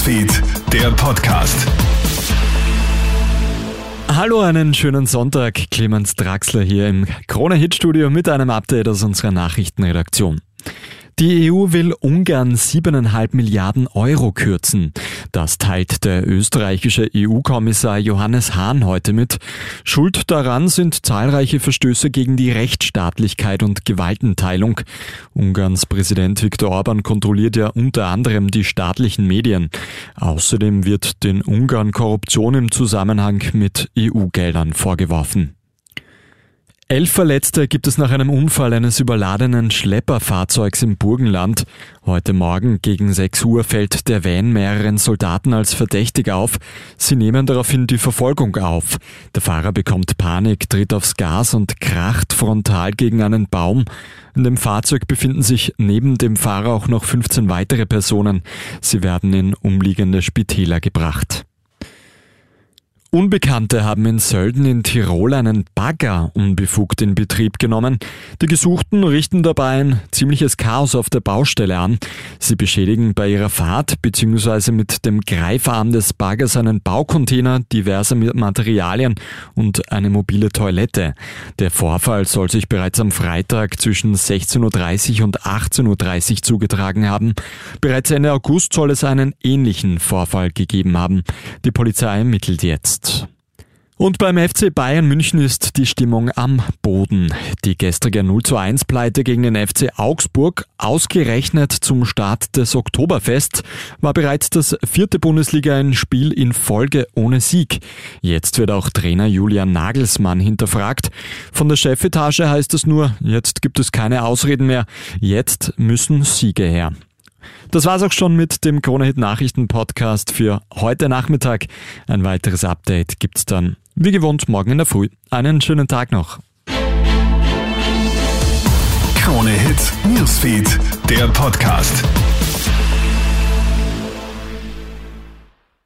Newsfeed, der Podcast. Hallo, einen schönen Sonntag. Clemens Draxler hier im Krone-Hit-Studio mit einem Update aus unserer Nachrichtenredaktion. Die EU will Ungarn siebeneinhalb Milliarden Euro kürzen. Das teilt der österreichische EU-Kommissar Johannes Hahn heute mit. Schuld daran sind zahlreiche Verstöße gegen die Rechtsstaatlichkeit und Gewaltenteilung. Ungarns Präsident Viktor Orban kontrolliert ja unter anderem die staatlichen Medien. Außerdem wird den Ungarn Korruption im Zusammenhang mit EU-Geldern vorgeworfen. Elf Verletzte gibt es nach einem Unfall eines überladenen Schlepperfahrzeugs im Burgenland. Heute Morgen gegen 6 Uhr fällt der Van mehreren Soldaten als verdächtig auf. Sie nehmen daraufhin die Verfolgung auf. Der Fahrer bekommt Panik, tritt aufs Gas und kracht frontal gegen einen Baum. In dem Fahrzeug befinden sich neben dem Fahrer auch noch 15 weitere Personen. Sie werden in umliegende Spitäler gebracht. Unbekannte haben in Sölden in Tirol einen Bagger unbefugt in Betrieb genommen. Die Gesuchten richten dabei ein ziemliches Chaos auf der Baustelle an. Sie beschädigen bei ihrer Fahrt bzw. mit dem Greifarm des Baggers einen Baucontainer, diverse Materialien und eine mobile Toilette. Der Vorfall soll sich bereits am Freitag zwischen 16.30 Uhr und 18.30 Uhr zugetragen haben. Bereits Ende August soll es einen ähnlichen Vorfall gegeben haben. Die Polizei ermittelt jetzt ist. Und beim FC Bayern München ist die Stimmung am Boden. Die gestrige 0 zu 1 Pleite gegen den FC Augsburg, ausgerechnet zum Start des Oktoberfests, war bereits das vierte Bundesliga-Spiel in Folge ohne Sieg. Jetzt wird auch Trainer Julian Nagelsmann hinterfragt. Von der Chefetage heißt es nur, jetzt gibt es keine Ausreden mehr, jetzt müssen Siege her. Das war's auch schon mit dem Kronehit Nachrichten Podcast für heute Nachmittag. Ein weiteres Update gibt's dann wie gewohnt morgen in der Früh. Einen schönen Tag noch. Krone Hit Newsfeed, der Podcast.